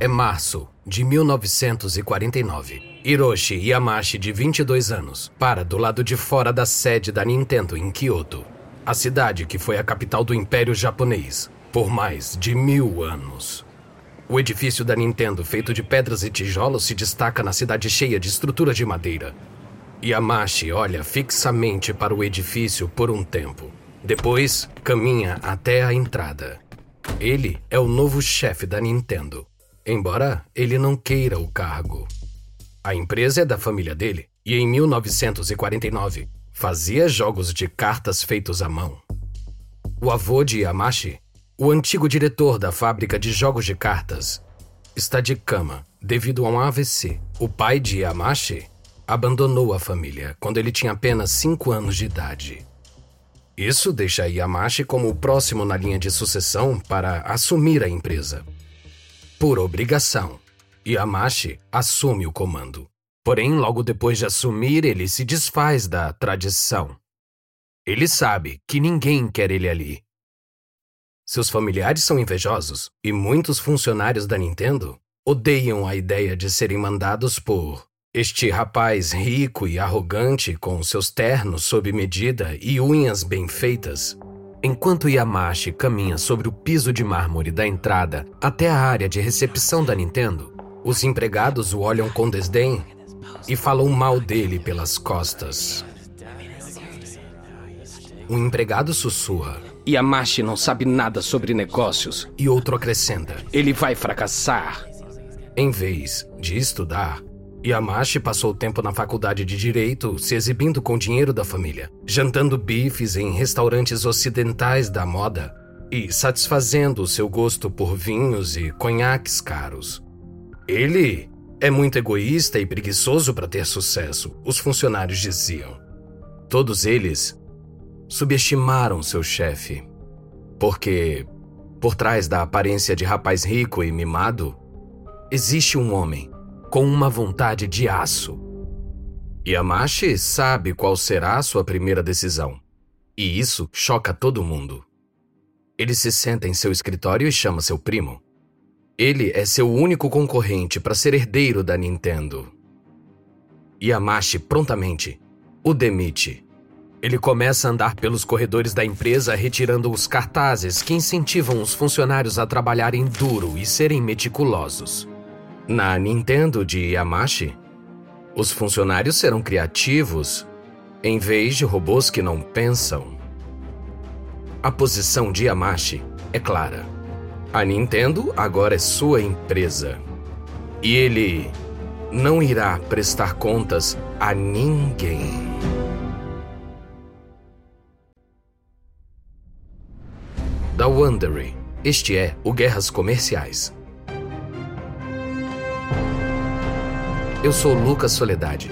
É março de 1949. Hiroshi Yamashi, de 22 anos, para do lado de fora da sede da Nintendo em Kyoto, a cidade que foi a capital do Império Japonês por mais de mil anos. O edifício da Nintendo, feito de pedras e tijolos, se destaca na cidade cheia de estruturas de madeira. Yamashi olha fixamente para o edifício por um tempo. Depois, caminha até a entrada. Ele é o novo chefe da Nintendo, embora ele não queira o cargo. A empresa é da família dele e em 1949 fazia jogos de cartas feitos à mão. O avô de Yamashi, o antigo diretor da fábrica de jogos de cartas, está de cama devido a um AVC. O pai de Yamashi abandonou a família quando ele tinha apenas 5 anos de idade. Isso deixa Yamashi como o próximo na linha de sucessão para assumir a empresa. Por obrigação, Yamashi assume o comando. Porém, logo depois de assumir, ele se desfaz da tradição. Ele sabe que ninguém quer ele ali. Seus familiares são invejosos e muitos funcionários da Nintendo odeiam a ideia de serem mandados por este rapaz rico e arrogante, com seus ternos sob medida e unhas bem feitas, enquanto Yamashi caminha sobre o piso de mármore da entrada até a área de recepção da Nintendo, os empregados o olham com desdém e falam mal dele pelas costas. Um empregado sussurra: Yamashi não sabe nada sobre negócios. E outro acrescenta: Ele vai fracassar. Em vez de estudar, Yamashi passou tempo na faculdade de Direito se exibindo com dinheiro da família, jantando bifes em restaurantes ocidentais da moda e satisfazendo o seu gosto por vinhos e conhaques caros. Ele é muito egoísta e preguiçoso para ter sucesso, os funcionários diziam. Todos eles subestimaram seu chefe, porque, por trás da aparência de rapaz rico e mimado, existe um homem com uma vontade de aço. Yamashi sabe qual será a sua primeira decisão. E isso choca todo mundo. Ele se senta em seu escritório e chama seu primo. Ele é seu único concorrente para ser herdeiro da Nintendo. Yamashi prontamente o demite. Ele começa a andar pelos corredores da empresa retirando os cartazes que incentivam os funcionários a trabalharem duro e serem meticulosos. Na Nintendo de Yamashi, os funcionários serão criativos em vez de robôs que não pensam. A posição de Yamashi é clara. A Nintendo agora é sua empresa. E ele não irá prestar contas a ninguém. Da Wondery, este é o Guerras Comerciais. Eu sou Lucas Soledade.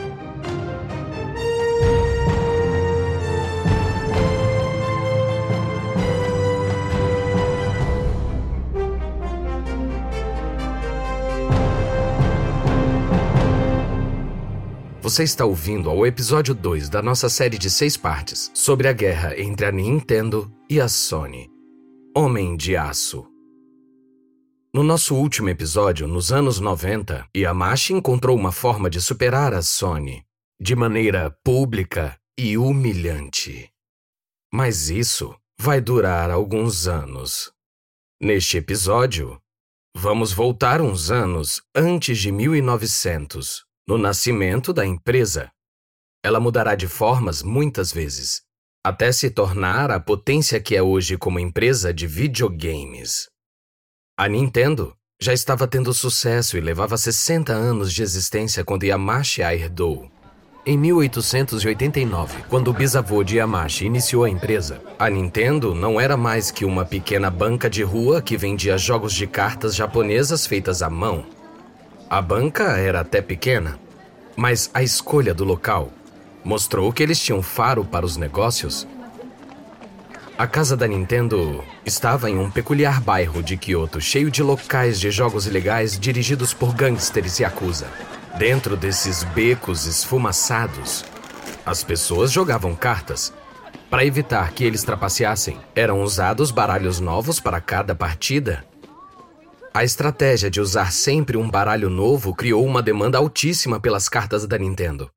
Você está ouvindo ao episódio 2 da nossa série de seis partes sobre a guerra entre a Nintendo e a Sony. Homem de Aço. No nosso último episódio, nos anos 90, Yamashi encontrou uma forma de superar a Sony de maneira pública e humilhante. Mas isso vai durar alguns anos. Neste episódio, vamos voltar uns anos antes de 1900, no nascimento da empresa. Ela mudará de formas muitas vezes, até se tornar a potência que é hoje como empresa de videogames. A Nintendo já estava tendo sucesso e levava 60 anos de existência quando Yamashi a herdou. Em 1889, quando o bisavô de Yamashi iniciou a empresa, a Nintendo não era mais que uma pequena banca de rua que vendia jogos de cartas japonesas feitas à mão. A banca era até pequena, mas a escolha do local mostrou que eles tinham faro para os negócios a casa da Nintendo estava em um peculiar bairro de Kyoto, cheio de locais de jogos ilegais dirigidos por gangsters e acusa. Dentro desses becos esfumaçados, as pessoas jogavam cartas. Para evitar que eles trapaceassem, eram usados baralhos novos para cada partida. A estratégia de usar sempre um baralho novo criou uma demanda altíssima pelas cartas da Nintendo.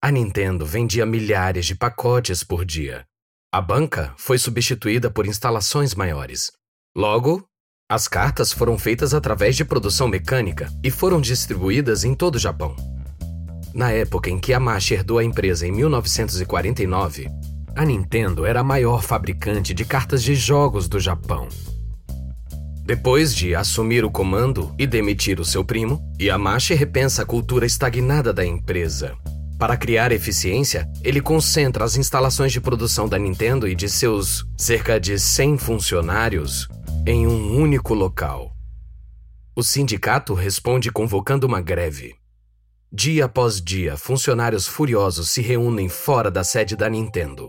A Nintendo vendia milhares de pacotes por dia. A banca foi substituída por instalações maiores. Logo, as cartas foram feitas através de produção mecânica e foram distribuídas em todo o Japão. Na época em que Yamashi herdou a empresa em 1949, a Nintendo era a maior fabricante de cartas de jogos do Japão. Depois de assumir o comando e demitir o seu primo, Yamashi repensa a cultura estagnada da empresa. Para criar eficiência, ele concentra as instalações de produção da Nintendo e de seus cerca de 100 funcionários em um único local. O sindicato responde convocando uma greve. Dia após dia, funcionários furiosos se reúnem fora da sede da Nintendo.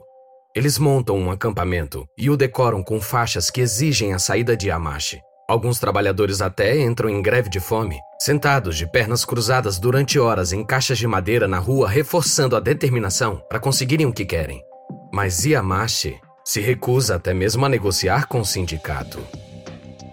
Eles montam um acampamento e o decoram com faixas que exigem a saída de Yamashi. Alguns trabalhadores até entram em greve de fome, sentados de pernas cruzadas durante horas em caixas de madeira na rua, reforçando a determinação para conseguirem o que querem. Mas Yamashi se recusa até mesmo a negociar com o sindicato.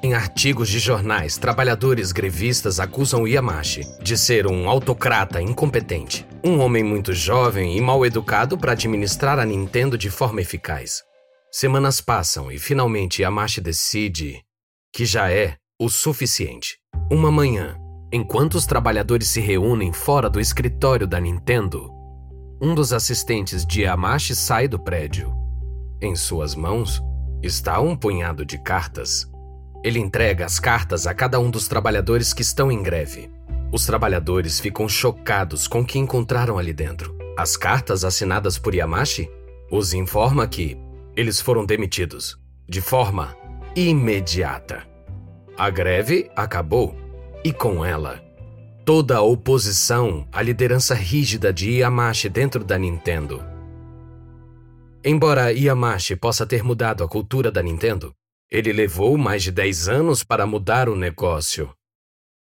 Em artigos de jornais, trabalhadores grevistas acusam Yamashi de ser um autocrata incompetente, um homem muito jovem e mal educado para administrar a Nintendo de forma eficaz. Semanas passam e finalmente Yamashi decide que já é o suficiente. Uma manhã, enquanto os trabalhadores se reúnem fora do escritório da Nintendo, um dos assistentes de Yamashi sai do prédio. Em suas mãos está um punhado de cartas. Ele entrega as cartas a cada um dos trabalhadores que estão em greve. Os trabalhadores ficam chocados com o que encontraram ali dentro. As cartas assinadas por Yamashi os informa que eles foram demitidos de forma imediata. A greve acabou e com ela toda a oposição à liderança rígida de Yamashi dentro da Nintendo. Embora Yamashi possa ter mudado a cultura da Nintendo, ele levou mais de 10 anos para mudar o negócio.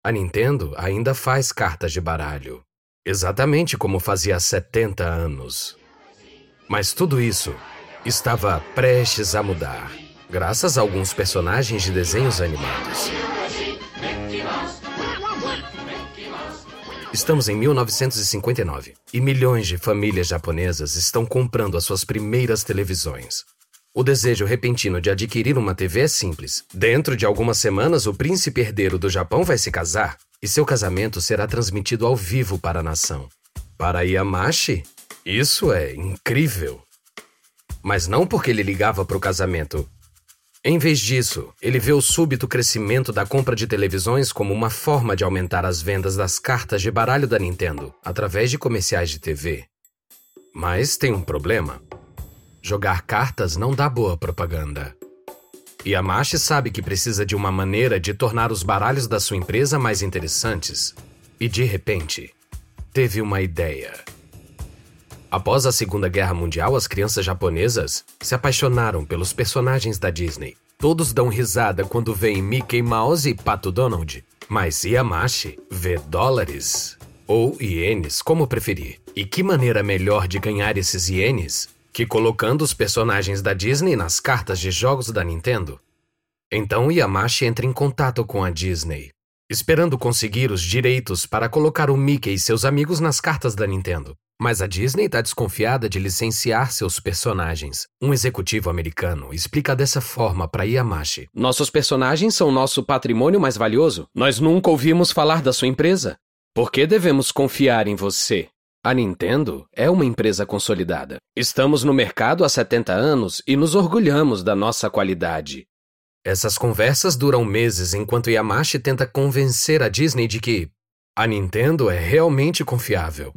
A Nintendo ainda faz cartas de baralho, exatamente como fazia há 70 anos. Mas tudo isso estava prestes a mudar, graças a alguns personagens de desenhos animados. Estamos em 1959 e milhões de famílias japonesas estão comprando as suas primeiras televisões. O desejo repentino de adquirir uma TV é simples. Dentro de algumas semanas, o príncipe herdeiro do Japão vai se casar e seu casamento será transmitido ao vivo para a nação. Para Yamashi, isso é incrível. Mas não porque ele ligava para o casamento. Em vez disso, ele vê o súbito crescimento da compra de televisões como uma forma de aumentar as vendas das cartas de baralho da Nintendo através de comerciais de TV. Mas tem um problema. Jogar cartas não dá boa propaganda. Yamashi sabe que precisa de uma maneira de tornar os baralhos da sua empresa mais interessantes. E de repente, teve uma ideia. Após a Segunda Guerra Mundial, as crianças japonesas se apaixonaram pelos personagens da Disney. Todos dão risada quando veem Mickey Mouse e Pato Donald. Mas Yamashi vê dólares ou ienes, como preferir. E que maneira melhor de ganhar esses ienes que colocando os personagens da Disney nas cartas de jogos da Nintendo. Então Yamashi entra em contato com a Disney, esperando conseguir os direitos para colocar o Mickey e seus amigos nas cartas da Nintendo. Mas a Disney está desconfiada de licenciar seus personagens. Um executivo americano explica dessa forma para Yamashi: Nossos personagens são nosso patrimônio mais valioso. Nós nunca ouvimos falar da sua empresa. Por que devemos confiar em você? A Nintendo é uma empresa consolidada. Estamos no mercado há 70 anos e nos orgulhamos da nossa qualidade. Essas conversas duram meses enquanto Yamashi tenta convencer a Disney de que a Nintendo é realmente confiável.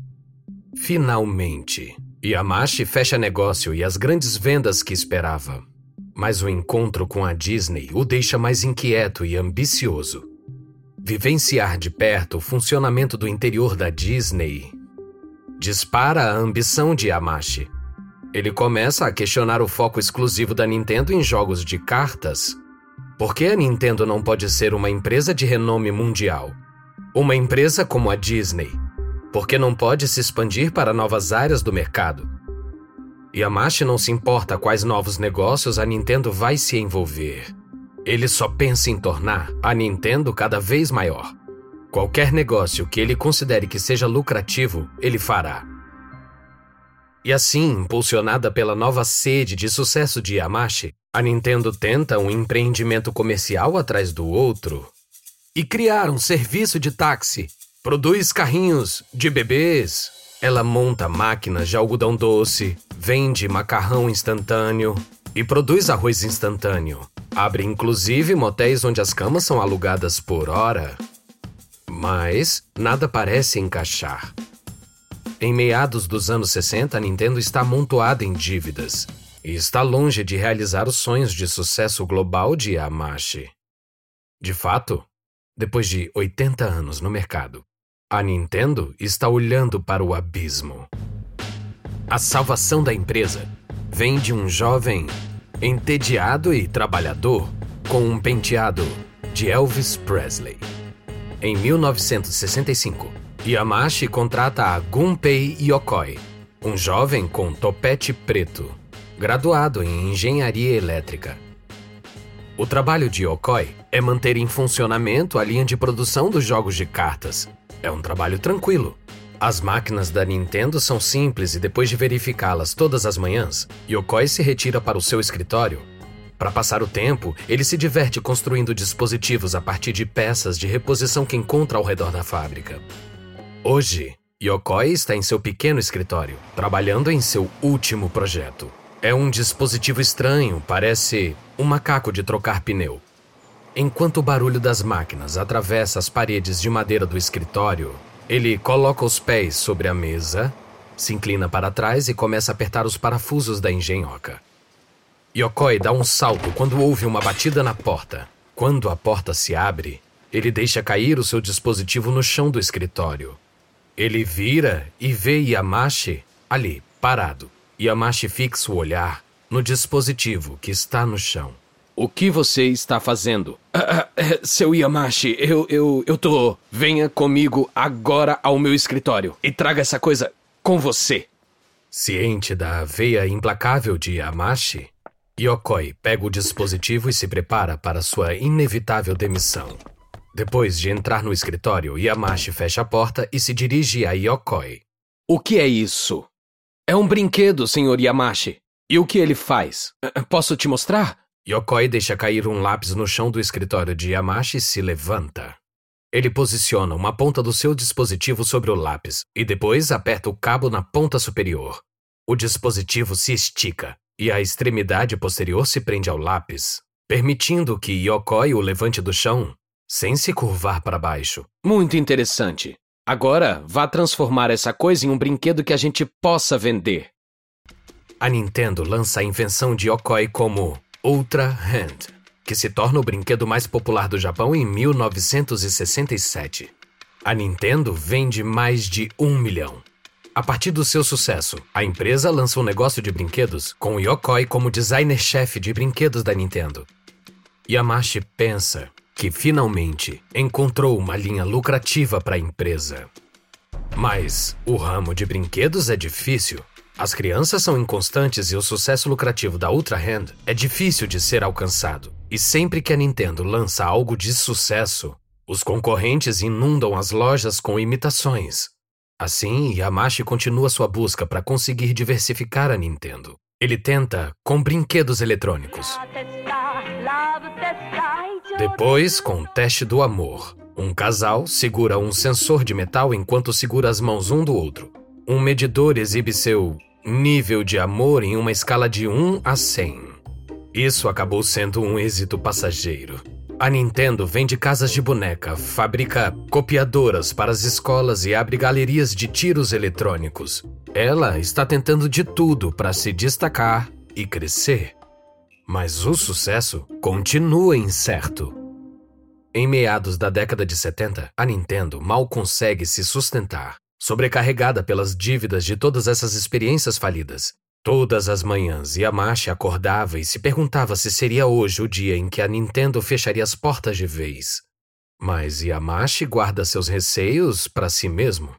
Finalmente, Yamashi fecha negócio e as grandes vendas que esperava. Mas o encontro com a Disney o deixa mais inquieto e ambicioso. Vivenciar de perto o funcionamento do interior da Disney dispara a ambição de Yamashi. Ele começa a questionar o foco exclusivo da Nintendo em jogos de cartas. Por que a Nintendo não pode ser uma empresa de renome mundial? Uma empresa como a Disney? Por que não pode se expandir para novas áreas do mercado? Yamashi não se importa quais novos negócios a Nintendo vai se envolver. ele só pensa em tornar a Nintendo cada vez maior. Qualquer negócio que ele considere que seja lucrativo, ele fará. E assim, impulsionada pela nova sede de sucesso de Yamashi, a Nintendo tenta um empreendimento comercial atrás do outro e criar um serviço de táxi. Produz carrinhos de bebês. Ela monta máquinas de algodão doce, vende macarrão instantâneo e produz arroz instantâneo. Abre inclusive motéis onde as camas são alugadas por hora. Mas nada parece encaixar. Em meados dos anos 60, a Nintendo está amontoada em dívidas e está longe de realizar os sonhos de sucesso global de Yamashi. De fato, depois de 80 anos no mercado, a Nintendo está olhando para o abismo. A salvação da empresa vem de um jovem entediado e trabalhador com um penteado de Elvis Presley. Em 1965, Yamashi contrata a Gunpei Yokoi, um jovem com topete preto, graduado em engenharia elétrica. O trabalho de Yokoi é manter em funcionamento a linha de produção dos jogos de cartas. É um trabalho tranquilo. As máquinas da Nintendo são simples e depois de verificá-las todas as manhãs, Yokoi se retira para o seu escritório para passar o tempo, ele se diverte construindo dispositivos a partir de peças de reposição que encontra ao redor da fábrica. Hoje, Yokoi está em seu pequeno escritório, trabalhando em seu último projeto. É um dispositivo estranho, parece um macaco de trocar pneu. Enquanto o barulho das máquinas atravessa as paredes de madeira do escritório, ele coloca os pés sobre a mesa, se inclina para trás e começa a apertar os parafusos da engenhoca. Yokoi dá um salto quando ouve uma batida na porta. Quando a porta se abre, ele deixa cair o seu dispositivo no chão do escritório. Ele vira e vê Yamashi ali, parado. Yamashi fixa o olhar no dispositivo que está no chão. O que você está fazendo? Ah, ah, seu Yamashi, eu, eu, eu tô. Venha comigo agora ao meu escritório e traga essa coisa com você. Ciente da veia implacável de Yamashi, Yokoi pega o dispositivo e se prepara para sua inevitável demissão. Depois de entrar no escritório, Yamashi fecha a porta e se dirige a Yokoi. O que é isso? É um brinquedo, Sr. Yamashi. E o que ele faz? Posso te mostrar? Yokoi deixa cair um lápis no chão do escritório de Yamashi e se levanta. Ele posiciona uma ponta do seu dispositivo sobre o lápis e depois aperta o cabo na ponta superior. O dispositivo se estica e a extremidade posterior se prende ao lápis, permitindo que Yokoi o levante do chão sem se curvar para baixo. Muito interessante. Agora, vá transformar essa coisa em um brinquedo que a gente possa vender. A Nintendo lança a invenção de Yokoi como Ultra Hand, que se torna o brinquedo mais popular do Japão em 1967. A Nintendo vende mais de um milhão. A partir do seu sucesso, a empresa lança um negócio de brinquedos com Yokoi como designer-chefe de brinquedos da Nintendo. Yamashi pensa que finalmente encontrou uma linha lucrativa para a empresa. Mas o ramo de brinquedos é difícil. As crianças são inconstantes e o sucesso lucrativo da Ultra Hand é difícil de ser alcançado. E sempre que a Nintendo lança algo de sucesso, os concorrentes inundam as lojas com imitações, Assim, Yamashi continua sua busca para conseguir diversificar a Nintendo. Ele tenta com brinquedos eletrônicos. Depois, com o teste do amor. Um casal segura um sensor de metal enquanto segura as mãos um do outro. Um medidor exibe seu nível de amor em uma escala de 1 a 100. Isso acabou sendo um êxito passageiro. A Nintendo vende casas de boneca, fabrica copiadoras para as escolas e abre galerias de tiros eletrônicos. Ela está tentando de tudo para se destacar e crescer. Mas o sucesso continua incerto. Em meados da década de 70, a Nintendo mal consegue se sustentar, sobrecarregada pelas dívidas de todas essas experiências falidas. Todas as manhãs, Yamashi acordava e se perguntava se seria hoje o dia em que a Nintendo fecharia as portas de vez. Mas Yamashi guarda seus receios para si mesmo.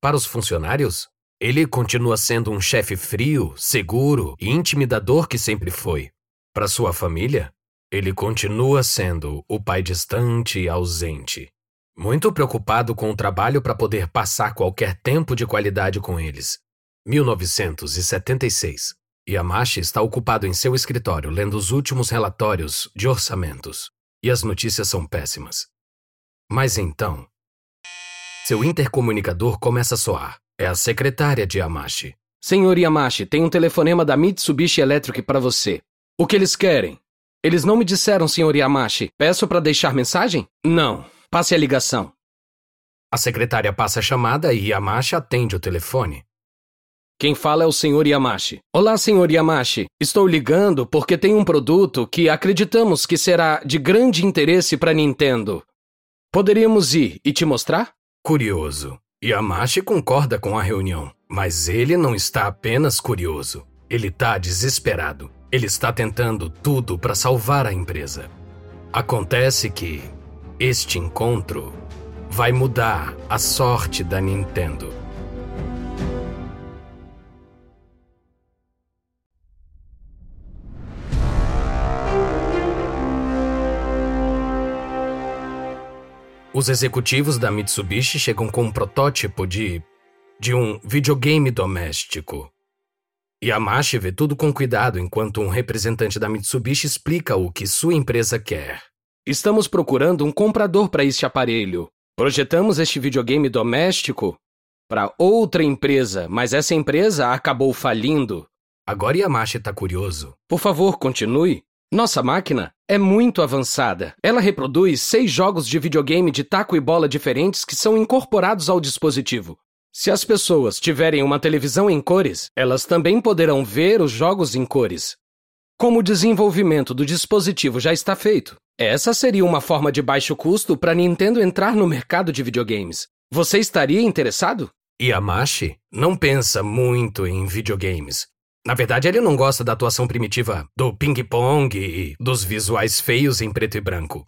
Para os funcionários, ele continua sendo um chefe frio, seguro e intimidador que sempre foi. Para sua família, Ele continua sendo o pai distante e ausente. Muito preocupado com o trabalho para poder passar qualquer tempo de qualidade com eles. 1976. Yamashi está ocupado em seu escritório lendo os últimos relatórios de orçamentos. E as notícias são péssimas. Mas então. Seu intercomunicador começa a soar. É a secretária de Yamashi. Senhor Yamashi, tem um telefonema da Mitsubishi Electric para você. O que eles querem? Eles não me disseram, Sr. Yamashi. Peço para deixar mensagem? Não. Passe a ligação. A secretária passa a chamada e Yamashi atende o telefone. Quem fala é o Sr. Yamashi. Olá, Sr. Yamashi. Estou ligando porque tem um produto que acreditamos que será de grande interesse para Nintendo. Poderíamos ir e te mostrar? Curioso. Yamashi concorda com a reunião, mas ele não está apenas curioso. Ele está desesperado. Ele está tentando tudo para salvar a empresa. Acontece que este encontro vai mudar a sorte da Nintendo. Os executivos da Mitsubishi chegam com um protótipo de. de um videogame doméstico. Yamashi vê tudo com cuidado enquanto um representante da Mitsubishi explica o que sua empresa quer. Estamos procurando um comprador para este aparelho. Projetamos este videogame doméstico para outra empresa, mas essa empresa acabou falindo. Agora Yamashi está curioso. Por favor, continue. Nossa máquina é muito avançada. Ela reproduz seis jogos de videogame de taco e bola diferentes que são incorporados ao dispositivo. Se as pessoas tiverem uma televisão em cores, elas também poderão ver os jogos em cores. Como o desenvolvimento do dispositivo já está feito, essa seria uma forma de baixo custo para Nintendo entrar no mercado de videogames. Você estaria interessado? Yamashi não pensa muito em videogames. Na verdade, ele não gosta da atuação primitiva do ping-pong e dos visuais feios em preto e branco.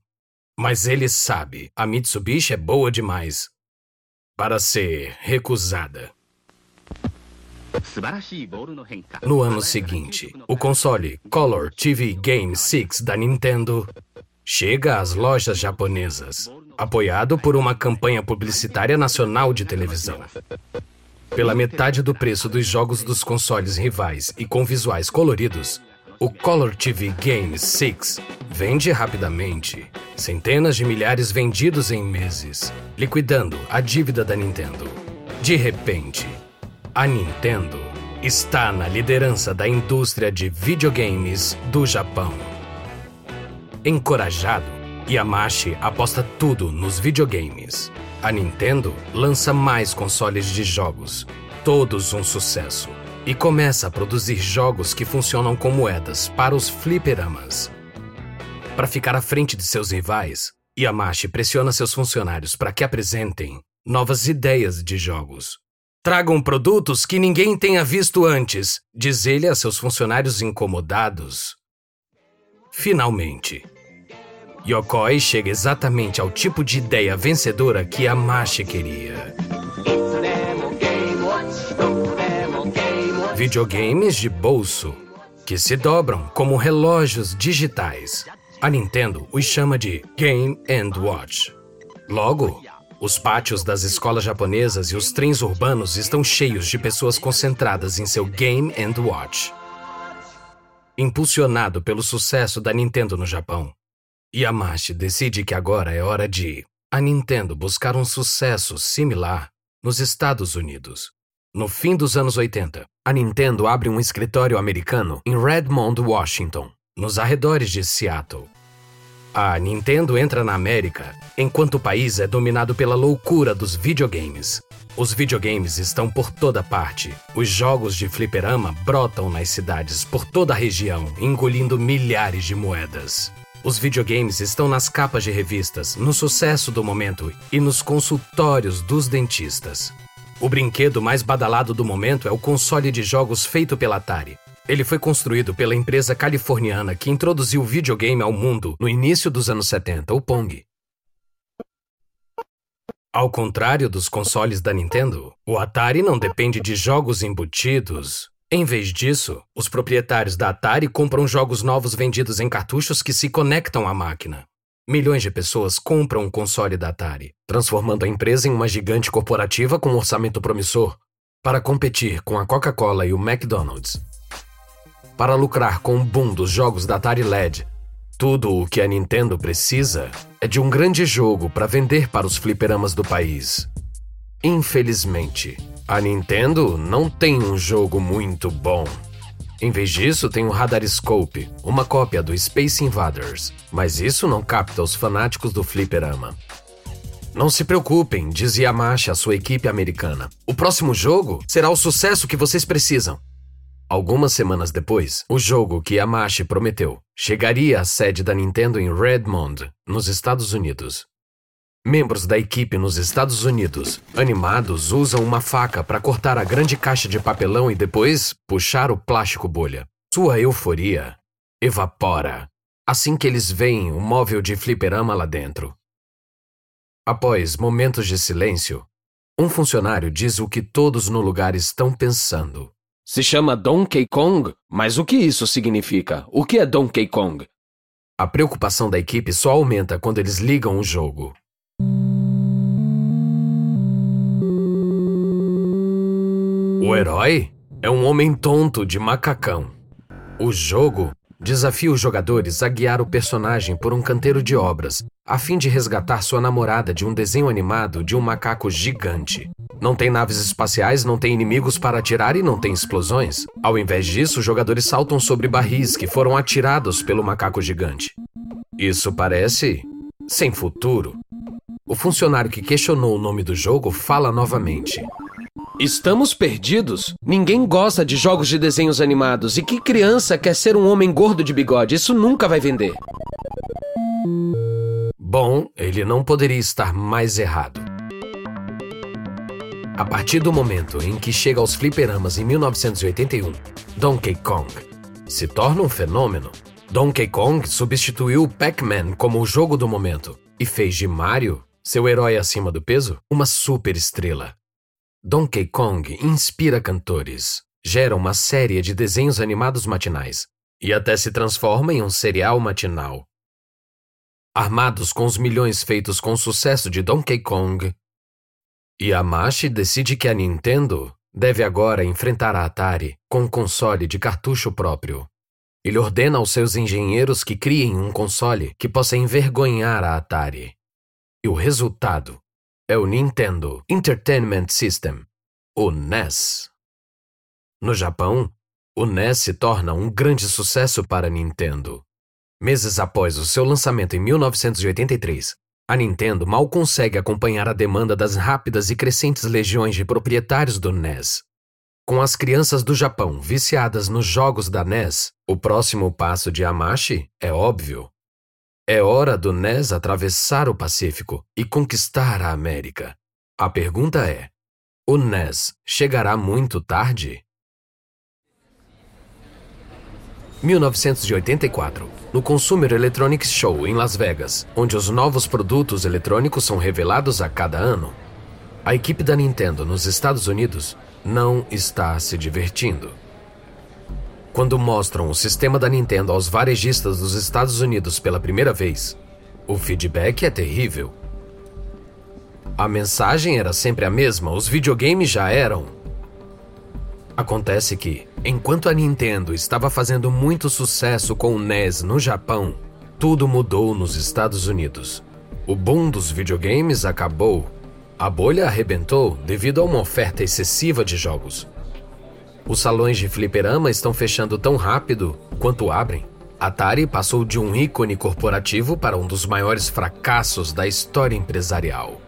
Mas ele sabe, a Mitsubishi é boa demais para ser recusada. No ano seguinte, o console Color TV Game 6 da Nintendo chega às lojas japonesas, apoiado por uma campanha publicitária nacional de televisão. Pela metade do preço dos jogos dos consoles rivais e com visuais coloridos, o Color TV Game 6 vende rapidamente Centenas de milhares vendidos em meses, liquidando a dívida da Nintendo. De repente, a Nintendo está na liderança da indústria de videogames do Japão. Encorajado, Yamashi aposta tudo nos videogames. A Nintendo lança mais consoles de jogos, todos um sucesso, e começa a produzir jogos que funcionam como moedas para os fliperamas. Para ficar à frente de seus rivais, Yamashi pressiona seus funcionários para que apresentem novas ideias de jogos. Tragam produtos que ninguém tenha visto antes, diz ele a seus funcionários incomodados. Finalmente, Yokoi chega exatamente ao tipo de ideia vencedora que Yamashi queria. Videogames de bolso que se dobram como relógios digitais a Nintendo os chama de Game and Watch. Logo, os pátios das escolas japonesas e os trens urbanos estão cheios de pessoas concentradas em seu Game and Watch. Impulsionado pelo sucesso da Nintendo no Japão, Yamashi decide que agora é hora de a Nintendo buscar um sucesso similar nos Estados Unidos. No fim dos anos 80, a Nintendo abre um escritório americano em Redmond, Washington nos arredores de Seattle. A Nintendo entra na América enquanto o país é dominado pela loucura dos videogames. Os videogames estão por toda parte. Os jogos de fliperama brotam nas cidades por toda a região, engolindo milhares de moedas. Os videogames estão nas capas de revistas, no sucesso do momento e nos consultórios dos dentistas. O brinquedo mais badalado do momento é o console de jogos feito pela Atari. Ele foi construído pela empresa californiana que introduziu o videogame ao mundo no início dos anos 70, o Pong. Ao contrário dos consoles da Nintendo, o Atari não depende de jogos embutidos Em vez disso, os proprietários da Atari compram jogos novos vendidos em cartuchos que se conectam à máquina. Milhões de pessoas compram um console da Atari, transformando a empresa em uma gigante corporativa com um orçamento promissor para competir com a Coca-Cola e o McDonald's. Para lucrar com o boom dos jogos da Atari LED, tudo o que a Nintendo precisa é de um grande jogo para vender para os fliperamas do país. Infelizmente, a Nintendo não tem um jogo muito bom. Em vez disso, tem o Radar Scope, uma cópia do Space Invaders, mas isso não capta os fanáticos do fliperama. Não se preocupem, dizia Yamashi à sua equipe americana. O próximo jogo será o sucesso que vocês precisam. Algumas semanas depois, o jogo que Yamashi prometeu chegaria à sede da Nintendo em Redmond, nos Estados Unidos. Membros da equipe nos Estados Unidos, animados, usam uma faca para cortar a grande caixa de papelão e depois puxar o plástico bolha. Sua euforia evapora assim que eles veem o móvel de fliperama lá dentro. Após momentos de silêncio, um funcionário diz o que todos no lugar estão pensando. Se chama Donkey Kong, mas o que isso significa? O que é Donkey Kong? A preocupação da equipe só aumenta quando eles ligam o jogo. O herói é um homem tonto de macacão. O jogo desafia os jogadores a guiar o personagem por um canteiro de obras, a fim de resgatar sua namorada de um desenho animado de um macaco gigante. Não tem naves espaciais, não tem inimigos para atirar e não tem explosões. Ao invés disso, os jogadores saltam sobre barris que foram atirados pelo macaco gigante. Isso parece sem futuro. O funcionário que questionou o nome do jogo fala novamente. Estamos perdidos. Ninguém gosta de jogos de desenhos animados. E que criança quer ser um homem gordo de bigode? Isso nunca vai vender. Bom, ele não poderia estar mais errado. A partir do momento em que chega aos fliperamas em 1981, Donkey Kong se torna um fenômeno. Donkey Kong substituiu Pac-Man como o jogo do momento e fez de Mario, seu herói acima do peso, uma super estrela. Donkey Kong inspira cantores, gera uma série de desenhos animados matinais e até se transforma em um serial matinal. Armados com os milhões feitos com o sucesso de Donkey Kong, Yamashi decide que a Nintendo deve agora enfrentar a Atari com um console de cartucho próprio. Ele ordena aos seus engenheiros que criem um console que possa envergonhar a Atari. E o resultado é o Nintendo Entertainment System, o NES. No Japão, o NES se torna um grande sucesso para a Nintendo. Meses após o seu lançamento em 1983, a Nintendo mal consegue acompanhar a demanda das rápidas e crescentes legiões de proprietários do NES. Com as crianças do Japão viciadas nos jogos da NES, o próximo passo de Amashi é óbvio. É hora do NES atravessar o Pacífico e conquistar a América. A pergunta é: o NES chegará muito tarde? 1984, no Consumer Electronics Show em Las Vegas, onde os novos produtos eletrônicos são revelados a cada ano, a equipe da Nintendo nos Estados Unidos não está se divertindo. Quando mostram o sistema da Nintendo aos varejistas dos Estados Unidos pela primeira vez, o feedback é terrível. A mensagem era sempre a mesma: os videogames já eram. Acontece que, enquanto a Nintendo estava fazendo muito sucesso com o NES no Japão, tudo mudou nos Estados Unidos. O boom dos videogames acabou. A bolha arrebentou devido a uma oferta excessiva de jogos. Os salões de fliperama estão fechando tão rápido quanto abrem. Atari passou de um ícone corporativo para um dos maiores fracassos da história empresarial.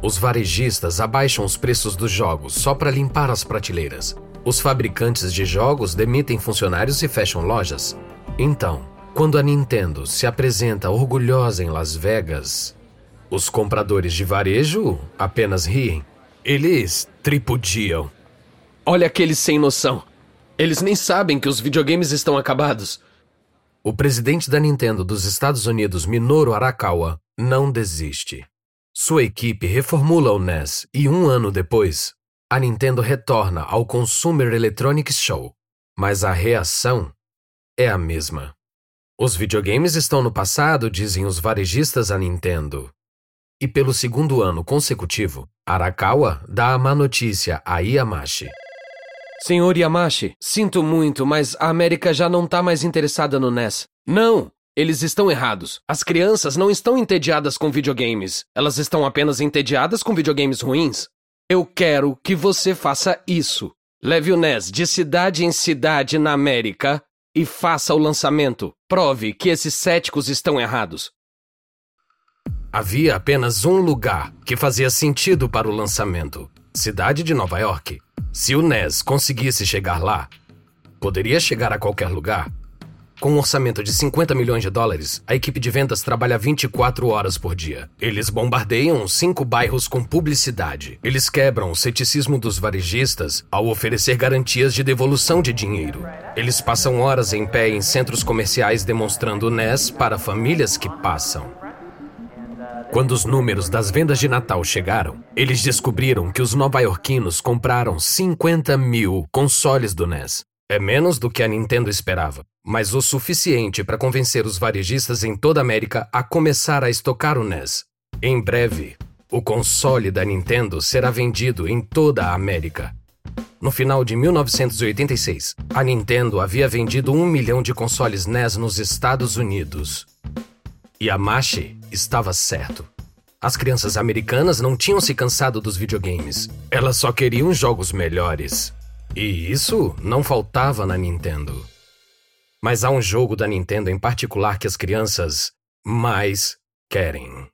Os varejistas abaixam os preços dos jogos só para limpar as prateleiras. Os fabricantes de jogos demitem funcionários e fecham lojas. Então, quando a Nintendo se apresenta orgulhosa em Las Vegas, os compradores de varejo apenas riem. Eles tripudiam. Olha aqueles sem noção. Eles nem sabem que os videogames estão acabados. O presidente da Nintendo dos Estados Unidos, Minoru Arakawa, não desiste. Sua equipe reformula o NES e um ano depois, a Nintendo retorna ao Consumer Electronics Show mas a reação é a mesma. Os videogames estão no passado, dizem os varejistas a Nintendo. E pelo segundo ano consecutivo, Arakawa dá a má notícia a Yamashi. Senhor Yamashi, sinto muito, mas a América já não está mais interessada no NES. Não! Eles estão errados. As crianças não estão entediadas com videogames. Elas estão apenas entediadas com videogames ruins. Eu quero que você faça isso. Leve o NES de cidade em cidade na América e faça o lançamento. Prove que esses céticos estão errados. Havia apenas um lugar que fazia sentido para o lançamento: cidade de Nova York. Se o NES conseguisse chegar lá, poderia chegar a qualquer lugar. Com um orçamento de 50 milhões de dólares, a equipe de vendas trabalha 24 horas por dia. Eles bombardeiam cinco bairros com publicidade. Eles quebram o ceticismo dos varejistas ao oferecer garantias de devolução de dinheiro. Eles passam horas em pé em centros comerciais demonstrando o NES para famílias que passam. Quando os números das vendas de Natal chegaram, eles descobriram que os nova-iorquinos compraram 50 mil consoles do NES. É menos do que a Nintendo esperava, mas o suficiente para convencer os varejistas em toda a América a começar a estocar o NES. Em breve, o console da Nintendo será vendido em toda a América. No final de 1986, a Nintendo havia vendido um milhão de consoles NES nos Estados Unidos. Yamashi estava certo. As crianças americanas não tinham se cansado dos videogames. Elas só queriam jogos melhores. E isso não faltava na Nintendo. Mas há um jogo da Nintendo em particular que as crianças mais querem.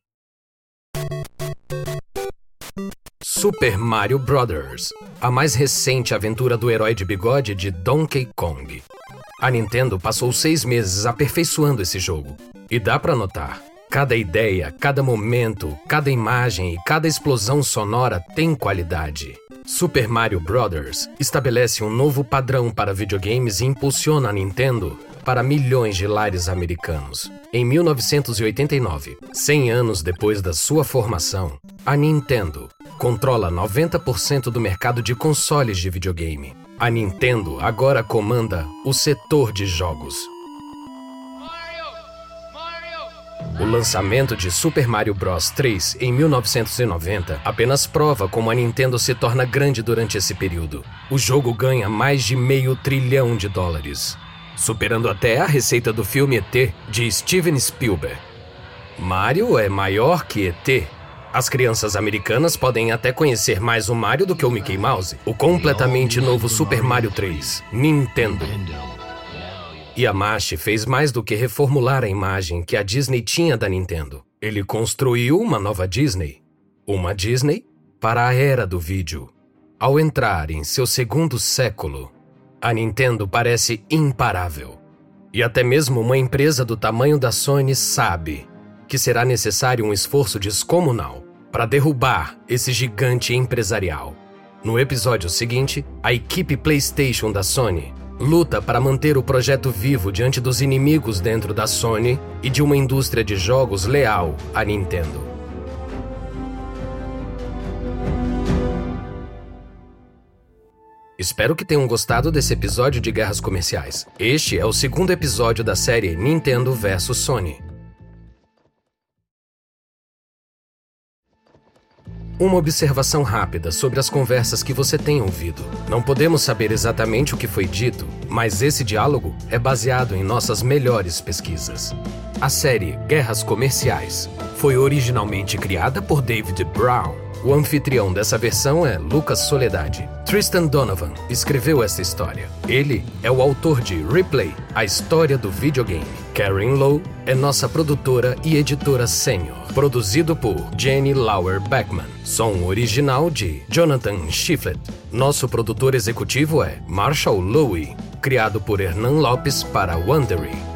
Super Mario Bros., a mais recente aventura do herói de bigode de Donkey Kong. A Nintendo passou seis meses aperfeiçoando esse jogo. E dá para notar, cada ideia, cada momento, cada imagem e cada explosão sonora tem qualidade. Super Mario Bros. estabelece um novo padrão para videogames e impulsiona a Nintendo para milhões de lares americanos. Em 1989, 100 anos depois da sua formação, a Nintendo controla 90% do mercado de consoles de videogame. A Nintendo agora comanda o setor de jogos. O lançamento de Super Mario Bros. 3 em 1990 apenas prova como a Nintendo se torna grande durante esse período. O jogo ganha mais de meio trilhão de dólares, superando até a receita do filme ET de Steven Spielberg. Mario é maior que ET. As crianças americanas podem até conhecer mais o Mario do que o Mickey Mouse. O completamente novo Super Mario 3, Nintendo. Yamashi fez mais do que reformular a imagem que a Disney tinha da Nintendo. Ele construiu uma nova Disney. Uma Disney para a era do vídeo. Ao entrar em seu segundo século, a Nintendo parece imparável. E até mesmo uma empresa do tamanho da Sony sabe que será necessário um esforço descomunal para derrubar esse gigante empresarial. No episódio seguinte, a equipe PlayStation da Sony luta para manter o projeto vivo diante dos inimigos dentro da Sony e de uma indústria de jogos leal à Nintendo. Espero que tenham gostado desse episódio de Guerras Comerciais. Este é o segundo episódio da série Nintendo vs Sony. Uma observação rápida sobre as conversas que você tem ouvido. Não podemos saber exatamente o que foi dito, mas esse diálogo é baseado em nossas melhores pesquisas. A série Guerras Comerciais foi originalmente criada por David Brown. O anfitrião dessa versão é Lucas Soledade. Tristan Donovan escreveu essa história. Ele é o autor de Replay, a história do videogame. Karen Lowe é nossa produtora e editora sênior. Produzido por Jenny Lauer Beckman. Som original de Jonathan Schifflet. Nosso produtor executivo é Marshall Lowe. Criado por Hernan Lopes para Wondery.